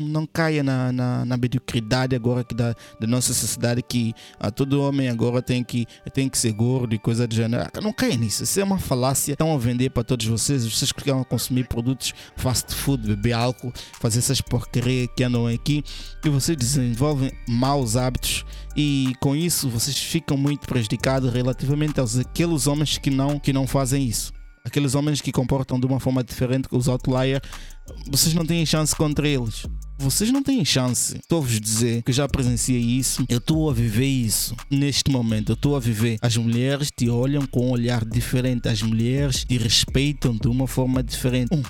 não caia na, na, na mediocridade agora que da, da nossa sociedade que ah, todo homem agora tem que, tem que ser gordo e coisa do gênero. Ah, não caia nisso. Isso é uma falácia. Estão a vender para todos vocês. Vocês que querem consumir produtos fast food, beber álcool, fazer essas porcarias que andam aqui e vocês desenvolvem maus hábitos e com isso vocês ficam muito prejudicados relativamente aos aqueles homens que não, que não fazem isso aqueles homens que comportam de uma forma diferente que os outliers, vocês não têm chance contra eles. Vocês não têm chance. Estou a vos dizer que já presenciei isso. Eu estou a viver isso neste momento. Eu estou a viver. As mulheres te olham com um olhar diferente. As mulheres te respeitam de uma forma diferente. Um,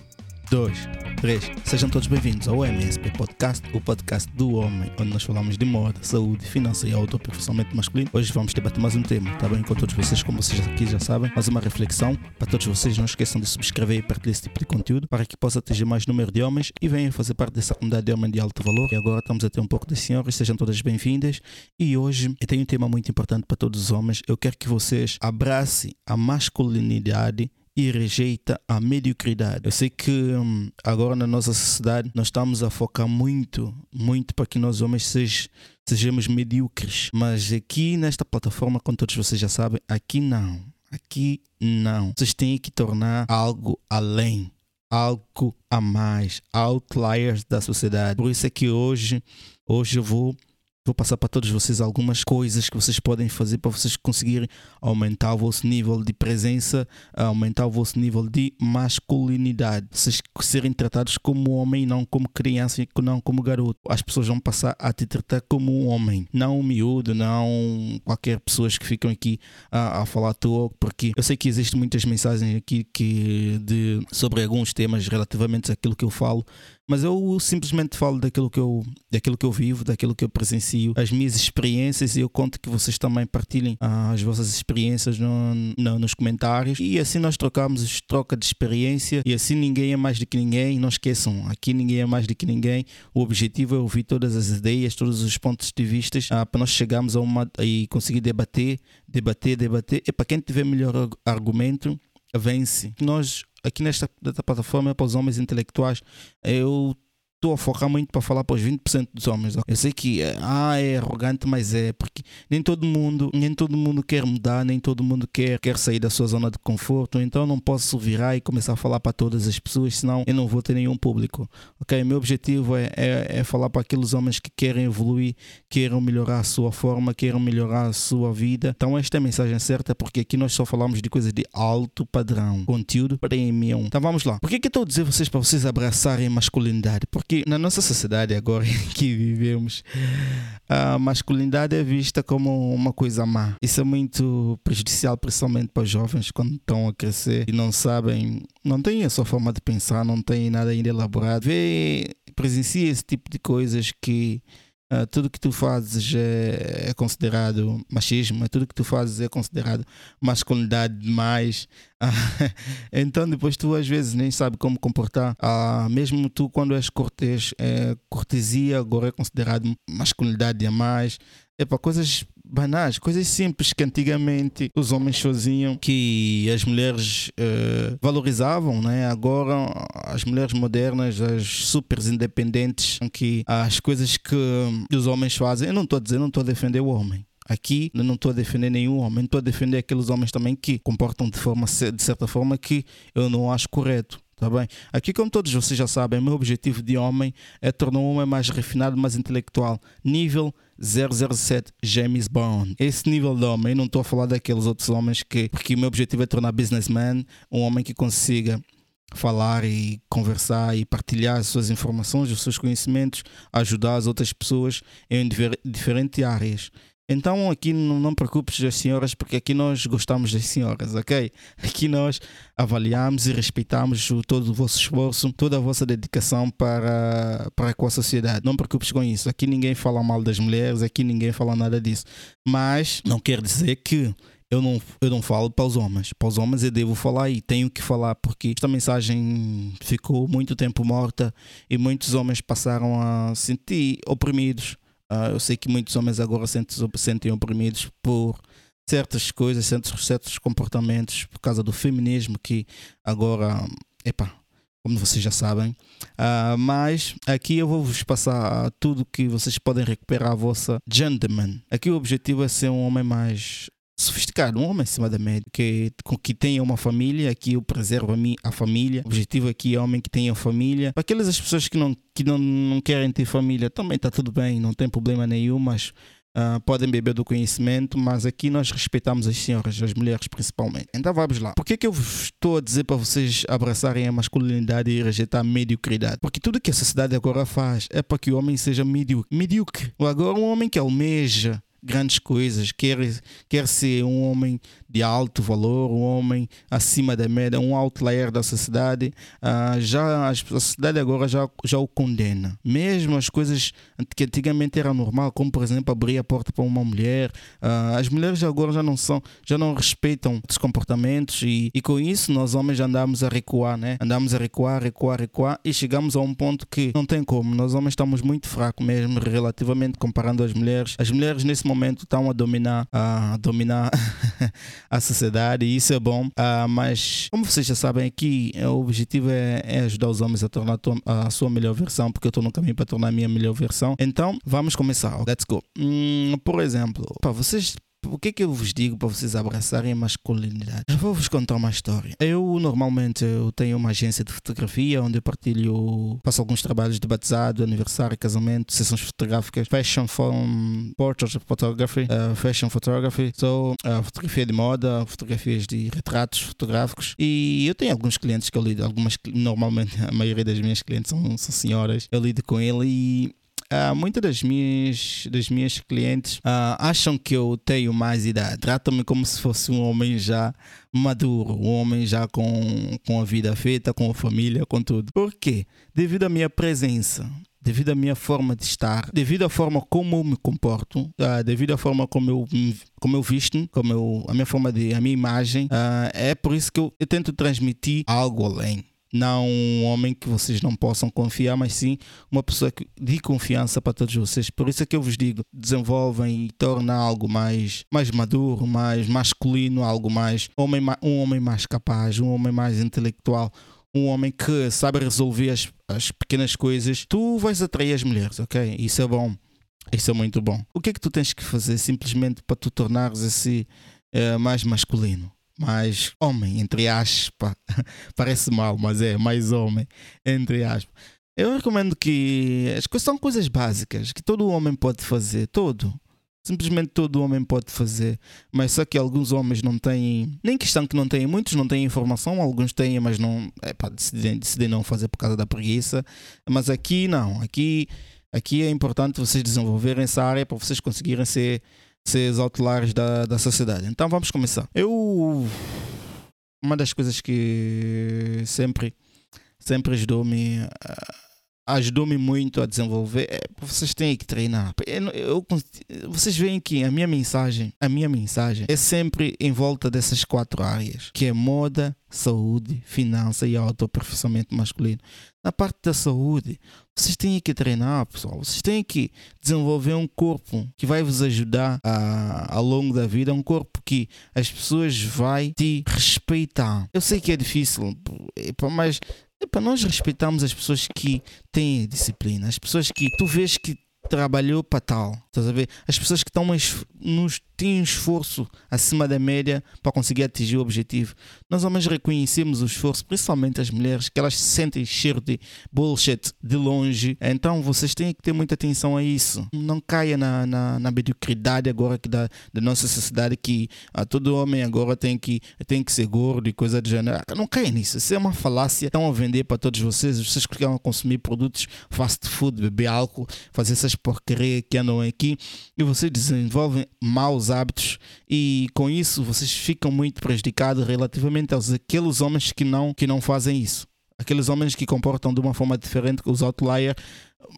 dois, três. Sejam todos bem-vindos ao MSP Podcast, o podcast do homem, onde nós falamos de moda, saúde, finanças e autoaperfeiçoamento masculino. Hoje vamos debater mais um tema, tá bem? Com todos vocês, como vocês aqui já sabem, mais uma reflexão. Para todos vocês, não esqueçam de subscrever e partilhar esse tipo de conteúdo para que possa atingir mais número de homens e venham fazer parte dessa comunidade de homem de alto valor. E agora estamos a ter um pouco das senhoras, sejam todas bem-vindas. E hoje eu tenho um tema muito importante para todos os homens. Eu quero que vocês abracem a masculinidade e rejeita a mediocridade. Eu sei que hum, agora na nossa sociedade nós estamos a focar muito, muito para que nós homens sej, sejamos medíocres. Mas aqui nesta plataforma, como todos vocês já sabem, aqui não. Aqui não. Vocês têm que tornar algo além algo a mais, outliers da sociedade. Por isso é que hoje, hoje eu vou Vou passar para todos vocês algumas coisas que vocês podem fazer para vocês conseguirem aumentar o vosso nível de presença, aumentar o vosso nível de masculinidade. Vocês serem tratados como homem, não como criança e não como garoto. As pessoas vão passar a te tratar como um homem, não um miúdo, não qualquer pessoas que ficam aqui a, a falar à toa, porque eu sei que existem muitas mensagens aqui que de, sobre alguns temas relativamente àquilo que eu falo mas eu simplesmente falo daquilo que eu, daquilo que eu vivo, daquilo que eu presencio, as minhas experiências e eu conto que vocês também partilhem ah, as vossas experiências no, no, nos comentários e assim nós trocamos troca de experiência e assim ninguém é mais do que ninguém. Não esqueçam, aqui ninguém é mais do que ninguém. O objetivo é ouvir todas as ideias, todos os pontos de vista ah, para nós chegarmos a uma e conseguir debater, debater, debater. E para quem tiver melhor argumento, vence. Nós aqui nesta, plataforma para os homens intelectuais. Eu estou a focar muito para falar para os 20% dos homens. Eu sei que ah, é arrogante, mas é porque nem todo mundo, nem todo mundo quer mudar, nem todo mundo quer, quer sair da sua zona de conforto. Então não posso virar e começar a falar para todas as pessoas, senão eu não vou ter nenhum público. Ok, meu objetivo é, é, é falar para aqueles homens que querem evoluir, queiram melhorar a sua forma, queiram melhorar a sua vida. Então esta é a mensagem certa, porque aqui nós só falamos de coisas de alto padrão, conteúdo premium. Então vamos lá. Por que, que eu estou a dizer vocês para vocês abraçarem masculinidade? Porque porque na nossa sociedade agora que vivemos, a masculinidade é vista como uma coisa má. Isso é muito prejudicial, principalmente para os jovens quando estão a crescer e não sabem, não têm a sua forma de pensar, não têm nada ainda elaborado. Vê, presencia esse tipo de coisas que Uh, tudo que tu fazes é, é, considerado machismo, tudo que tu fazes é considerado masculinidade demais. Uh, então depois tu às vezes nem sabe como comportar. Uh, mesmo tu quando és cortês, é, cortesia agora é considerado masculinidade a mais. É para coisas banais, coisas simples que antigamente os homens faziam, que as mulheres uh, valorizavam, né? Agora as mulheres modernas, as super independentes, que as coisas que os homens fazem, eu não estou a dizer, não estou a defender o homem. Aqui não estou a defender nenhum homem, estou a defender aqueles homens também que comportam de, forma, de certa forma que eu não acho correto. Tá bem? Aqui, como todos vocês já sabem, meu objetivo de homem é tornar um homem mais refinado, mais intelectual. Nível 007 James Bond. Esse nível de homem, não estou a falar daqueles outros homens que. Porque o meu objetivo é tornar businessman um homem que consiga falar e conversar e partilhar as suas informações, os seus conhecimentos, ajudar as outras pessoas em diferentes áreas. Então aqui não, não preocupes as senhoras, porque aqui nós gostamos das senhoras, ok? Aqui nós avaliamos e respeitamos o, todo o vosso esforço, toda a vossa dedicação para, para com a sociedade. Não preocupes com isso. Aqui ninguém fala mal das mulheres, aqui ninguém fala nada disso. Mas não quer dizer que eu não, eu não falo para os homens. Para os homens eu devo falar e tenho que falar porque esta mensagem ficou muito tempo morta e muitos homens passaram a sentir oprimidos Uh, eu sei que muitos homens agora sentem, sentem oprimidos por certas coisas, certos, certos comportamentos, por causa do feminismo que agora, epa, como vocês já sabem. Uh, mas aqui eu vou-vos passar tudo que vocês podem recuperar a vossa gentleman. Aqui o objetivo é ser um homem mais sofisticado, um homem acima da média, que, que tenha uma família, aqui eu preservo a, mim, a família. O objetivo aqui é homem que tenha família. Para aquelas pessoas que não, que não, não querem ter família, também está tudo bem, não tem problema nenhum, mas Uh, podem beber do conhecimento, mas aqui nós respeitamos as senhoras, as mulheres principalmente. Então vamos lá. Por que, que eu estou a dizer para vocês abraçarem a masculinidade e rejeitar a mediocridade? Porque tudo que a sociedade agora faz é para que o homem seja medíocre. Medíocre. Agora, um homem que almeja grandes coisas, quer, quer ser um homem de alto valor, um homem acima da média, um outlier da sociedade, uh, já a sociedade agora já, já o condena. Mesmo as coisas que antigamente era normal, como por exemplo abrir a porta para uma mulher, uh, as mulheres agora já não são, já não respeitam os comportamentos e, e com isso nós homens andamos a recuar, né? Andamos a recuar, recuar, recuar e chegamos a um ponto que não tem como. Nós homens estamos muito fracos mesmo relativamente comparando as mulheres. As mulheres nesse momento estão a dominar, a dominar a sociedade e isso é bom. Uh, mas, como vocês já sabem, aqui é, o objetivo é, é ajudar os homens a tornar a sua melhor versão, porque eu estou no caminho para tornar a minha melhor versão. Então, vamos começar. Let's go. Hum, por exemplo, pá, vocês o que é que eu vos digo para vocês abraçarem a masculinidade? Vou vos contar uma história. Eu normalmente eu tenho uma agência de fotografia onde eu partilho, faço alguns trabalhos de batizado, aniversário, casamento, sessões fotográficas, fashion from portrait photography, uh, fashion photography, so, uh, fotografia de moda, fotografias de retratos fotográficos. E eu tenho alguns clientes que eu lido, algumas normalmente a maioria das minhas clientes são, são senhoras. Eu lido com ele e Uh, muitas das minhas, das minhas clientes uh, acham que eu tenho mais idade. Tratam-me como se fosse um homem já maduro, um homem já com, com a vida feita, com a família, com tudo. Por quê? Devido à minha presença, devido à minha forma de estar, devido à forma como eu me comporto, uh, devido à forma como eu, como eu visto, como eu, a minha forma de, a minha imagem, uh, é por isso que eu, eu tento transmitir algo além não um homem que vocês não possam confiar, mas sim uma pessoa de confiança para todos vocês. Por isso é que eu vos digo, desenvolvem e tornem algo mais, mais maduro, mais masculino, algo mais homem, um homem mais capaz, um homem mais intelectual, um homem que sabe resolver as, as pequenas coisas. Tu vais atrair as mulheres, ok? Isso é bom. Isso é muito bom. O que é que tu tens que fazer simplesmente para tu tornares esse uh, mais masculino? Mais homem, entre aspas. Parece mal, mas é mais homem, entre aspas. Eu recomendo que as são coisas básicas que todo homem pode fazer, todo. Simplesmente todo homem pode fazer, mas só que alguns homens não têm, nem questão que não têm, muitos não têm informação, alguns têm, mas não, é para decidir, decidir não fazer por causa da preguiça. Mas aqui não, aqui, aqui é importante vocês desenvolverem essa área para vocês conseguirem ser ser os outliers da, da sociedade. Então vamos começar. Eu. Uma das coisas que sempre, sempre ajudou-me. Ajudou-me muito a desenvolver. É, vocês têm que treinar. Eu, eu, vocês veem que a minha mensagem, a minha mensagem é sempre em volta dessas quatro áreas, que é moda, saúde, finança e autoaperfeiçoamento masculino. Na parte da saúde, vocês têm que treinar, pessoal. Vocês têm que desenvolver um corpo que vai vos ajudar a, ao longo da vida, um corpo que as pessoas vai te respeitar. Eu sei que é difícil, mas Epa, nós respeitamos as pessoas que têm disciplina, as pessoas que tu vês que trabalhou para tal. Estás a ver? As pessoas que estão nos têm esforço acima da média para conseguir atingir o objetivo. Nós homens reconhecemos o esforço, principalmente as mulheres, que elas sentem cheiro de bullshit de longe. Então vocês têm que ter muita atenção a isso. Não caia na, na, na mediocridade agora que da, da nossa sociedade que ah, todo homem agora tem que, tem que ser gordo e coisa do gênero. Ah, não caia nisso. Isso é uma falácia. Estão a vender para todos vocês. Vocês que querem consumir produtos fast food, beber álcool, fazer essas porcarias que andam aqui e vocês desenvolvem maus hábitos e com isso vocês ficam muito prejudicados relativamente aos aqueles homens que não que não fazem isso. Aqueles homens que comportam de uma forma diferente que os outliers,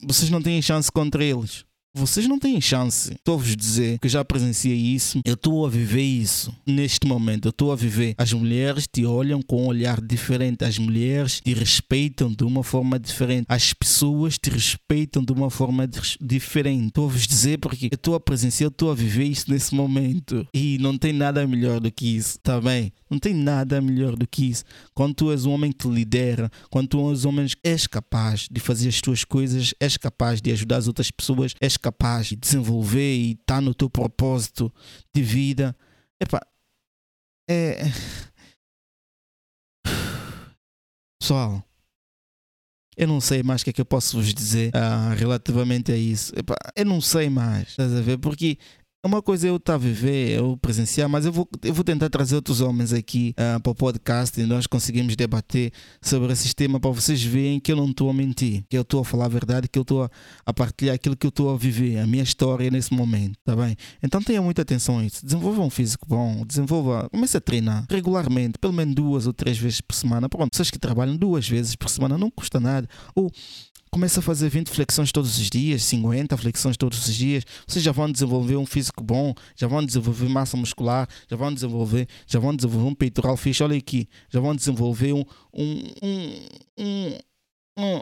vocês não têm chance contra eles. Vocês não têm chance. Estou a vos dizer que já presenciei isso. Eu estou a viver isso neste momento. Eu estou a viver. As mulheres te olham com um olhar diferente. As mulheres te respeitam de uma forma diferente. As pessoas te respeitam de uma forma diferente. Estou a vos dizer porque eu estou a presenciar, eu estou a viver isso nesse momento. E não tem nada melhor do que isso, tá bem? Não tem nada melhor do que isso. Quando tu és um homem que lidera, quando tu és um homem és capaz de fazer as tuas coisas, és capaz de ajudar as outras pessoas, és capaz de desenvolver e estar tá no teu propósito de vida. Epá, é. Pessoal, eu não sei mais o que é que eu posso vos dizer uh, relativamente a isso. Epá, eu não sei mais, estás a ver? Porque uma coisa é eu estar a viver, eu presenciar, mas eu vou, eu vou tentar trazer outros homens aqui uh, para o podcast e nós conseguimos debater sobre esse tema para vocês verem que eu não estou a mentir, que eu estou a falar a verdade, que eu estou a, a, partilhar aquilo que eu estou a viver, a minha história nesse momento, tá bem? Então tenha muita atenção a isso. Desenvolva um físico bom, desenvolva, comece a treinar regularmente, pelo menos duas ou três vezes por semana. Pronto, pessoas que trabalham duas vezes por semana não custa nada. Ou começa a fazer 20 flexões todos os dias, 50 flexões todos os dias, vocês já vão desenvolver um físico bom, já vão desenvolver massa muscular, já vão desenvolver, já vão desenvolver um peitoral fixe, olha aqui, já vão desenvolver um, um, um, um, um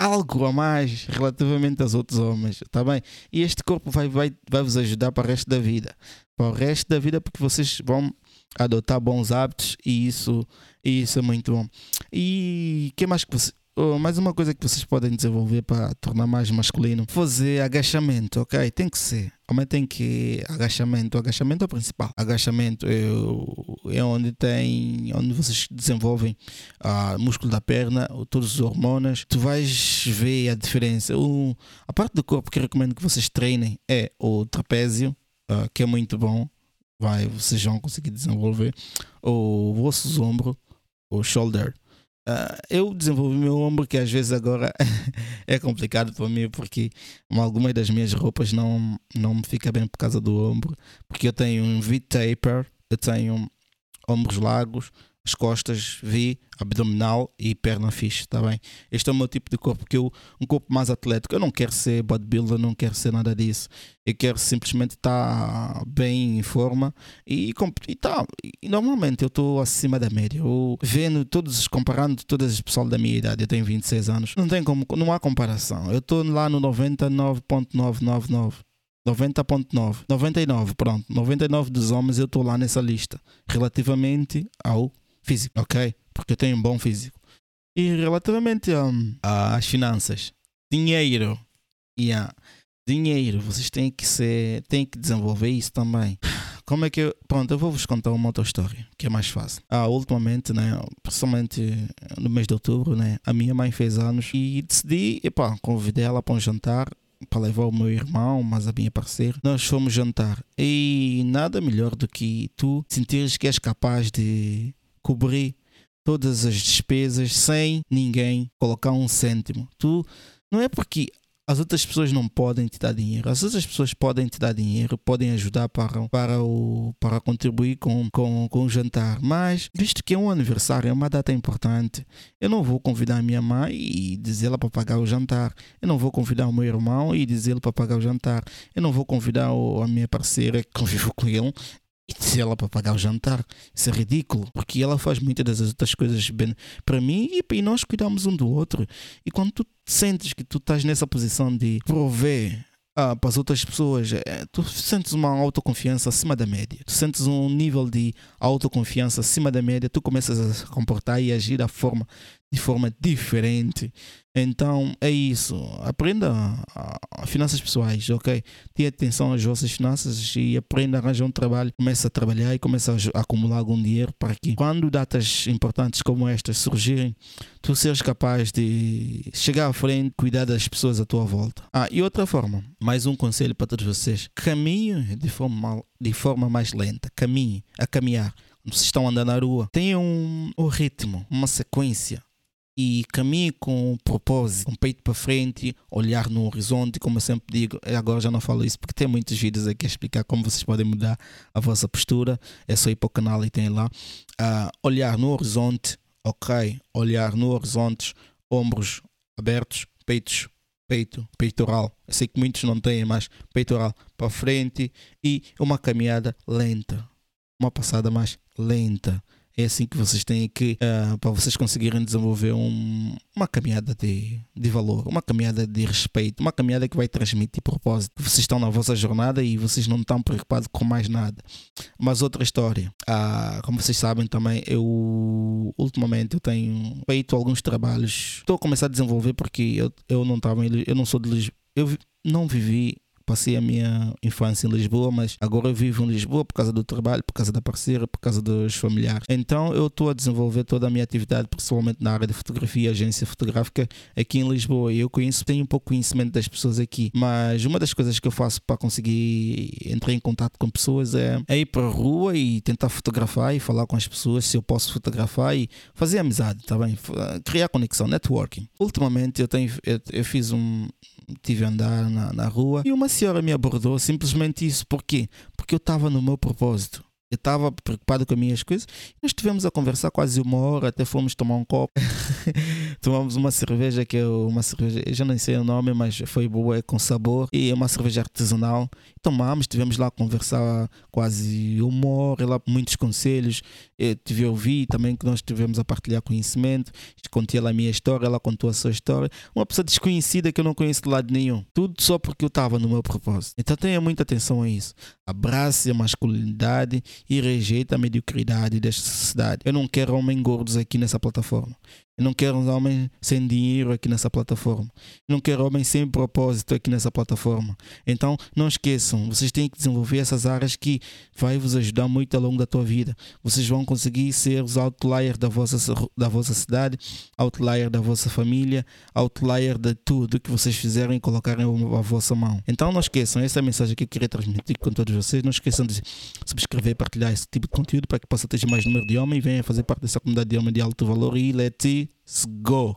algo a mais relativamente aos outros homens, tá bem? E este corpo vai, vai, vai vos ajudar para o resto da vida, para o resto da vida, porque vocês vão adotar bons hábitos e isso, e isso é muito bom. E que mais que você, Oh, mais uma coisa que vocês podem desenvolver para tornar mais masculino, fazer agachamento, ok? Tem que ser. Homem tem que agachamento, agachamento é o principal. Agachamento é, é onde tem, onde vocês desenvolvem o músculo da perna, todos os hormônios. Tu vais ver a diferença. O, a parte do corpo que recomendo que vocês treinem é o trapézio, uh, que é muito bom. Vai, vocês vão conseguir desenvolver o osso do ombro, o shoulder Uh, eu desenvolvi meu ombro que às vezes agora é complicado para mim porque algumas das minhas roupas não, não me fica bem por causa do ombro. Porque eu tenho um V-taper, eu tenho ombros largos, as costas V, abdominal e perna fixe, tá bem? Este é o meu tipo de corpo, que eu, um corpo mais atlético. Eu não quero ser bodybuilder, não quero ser nada disso. Eu quero simplesmente estar tá bem em forma e, e, tá, e normalmente eu estou acima da média. Eu vendo todos, comparando todas as pessoas da minha idade, eu tenho 26 anos, não tem como, não há comparação. Eu estou lá no 99.999. 90.9, 99, pronto, 99 dos homens eu estou lá nessa lista, relativamente ao físico, ok? Porque eu tenho um bom físico. E relativamente um, às finanças, dinheiro, yeah, dinheiro, vocês têm que ser, têm que desenvolver isso também. Como é que eu, pronto, eu vou vos contar uma outra história, que é mais fácil. Ah, ultimamente, né, principalmente no mês de outubro, né, a minha mãe fez anos e decidi, epá, convidei ela para um jantar para levar o meu irmão, mas a minha parceira. Nós fomos jantar e nada melhor do que tu sentires que és capaz de cobrir todas as despesas sem ninguém colocar um cêntimo. Tu não é porque as outras pessoas não podem te dar dinheiro. As outras pessoas podem te dar dinheiro, podem ajudar para, para, o, para contribuir com, com, com o jantar. Mas, visto que é um aniversário, é uma data importante, eu não vou convidar a minha mãe e dizê-la para pagar o jantar. Eu não vou convidar o meu irmão e dizê-lo para pagar o jantar. Eu não vou convidar o, a minha parceira que convivo com ele e se ela para pagar o jantar. Isso é ridículo, porque ela faz muitas das outras coisas bem para mim e, e nós cuidamos um do outro. E quando tu sentes que tu estás nessa posição de prover ah, para as outras pessoas, é, tu sentes uma autoconfiança acima da média. Tu sentes um nível de autoconfiança acima da média, tu começas a se comportar e agir da forma de forma diferente. Então é isso. Aprenda a, a finanças pessoais, ok? Tenha atenção às vossas finanças e aprenda a arranjar um trabalho. Começa a trabalhar e começa a, a, acumular algum dinheiro para que quando datas importantes como estas surgirem, tu sejas capaz de chegar à frente, cuidar das pessoas à tua volta. Ah, e outra forma, mais um conselho para todos vocês: caminhe de forma, de forma mais lenta. Caminhe a caminhar. Vocês estão andando na rua, tenham um, um ritmo, uma sequência e caminhe com propósito, com o peito para frente, olhar no horizonte, como eu sempre digo, agora já não falo isso porque tem muitos vídeos aqui a explicar como vocês podem mudar a vossa postura, é só ir para o canal e tem lá. Uh, olhar no horizonte, ok, olhar no horizonte, ombros abertos, peitos peito, peitoral. Eu sei que muitos não têm, mas peitoral para frente e uma caminhada lenta, uma passada mais lenta. É assim que vocês têm que, uh, para vocês conseguirem desenvolver um, uma caminhada de, de valor, uma caminhada de respeito, uma caminhada que vai transmitir propósito. Vocês estão na vossa jornada e vocês não estão preocupados com mais nada. Mas outra história, uh, como vocês sabem também, eu ultimamente eu tenho feito alguns trabalhos. Estou a começar a desenvolver porque eu, eu não estava, eu não sou de Lisboa, eu não vivi passei a minha infância em Lisboa, mas agora eu vivo em Lisboa por causa do trabalho, por causa da parceira, por causa dos familiares. Então eu estou a desenvolver toda a minha atividade, principalmente na área de fotografia, agência fotográfica aqui em Lisboa. Eu conheço, tenho um pouco conhecimento das pessoas aqui, mas uma das coisas que eu faço para conseguir entrar em contato com pessoas é, é ir para a rua e tentar fotografar e falar com as pessoas se eu posso fotografar e fazer amizade, tá bem? Criar conexão, networking. Ultimamente eu tenho eu, eu fiz um tive a andar na, na rua e uma senhora me abordou simplesmente isso. Por quê? Porque eu estava no meu propósito. Eu estava preocupado com as minhas coisas. Nós estivemos a conversar quase uma hora, até fomos tomar um copo. Tomamos uma cerveja que é uma cerveja, eu já nem sei o nome, mas foi boa, é com sabor. E é uma cerveja artesanal. Tomamos, estivemos lá a conversar quase uma hora, lá muitos conselhos. Eu tive a ouvir também que nós estivemos a partilhar conhecimento. Contei ela a minha história, ela contou a sua história. Uma pessoa desconhecida que eu não conheço de lado nenhum. Tudo só porque eu estava no meu propósito. Então tenha muita atenção a isso. Abrace a masculinidade e rejeita a mediocridade desta sociedade. Eu não quero homens gordos aqui nessa plataforma. Eu não quero homens sem dinheiro aqui nessa plataforma. Eu não quero homens sem propósito aqui nessa plataforma. Então, não esqueçam, vocês têm que desenvolver essas áreas que vai vos ajudar muito ao longo da tua vida. Vocês vão conseguir ser os outliers da vossa, da vossa cidade, outlier da vossa família, outlier de tudo que vocês fizerem e colocarem a vossa mão. Então, não esqueçam, essa é a mensagem que eu queria transmitir com todos vocês. Não esqueçam de subscrever partilhar esse tipo de conteúdo para que possa ter mais número de homens e venha fazer parte dessa comunidade de homens de alto valor e let's Let's go.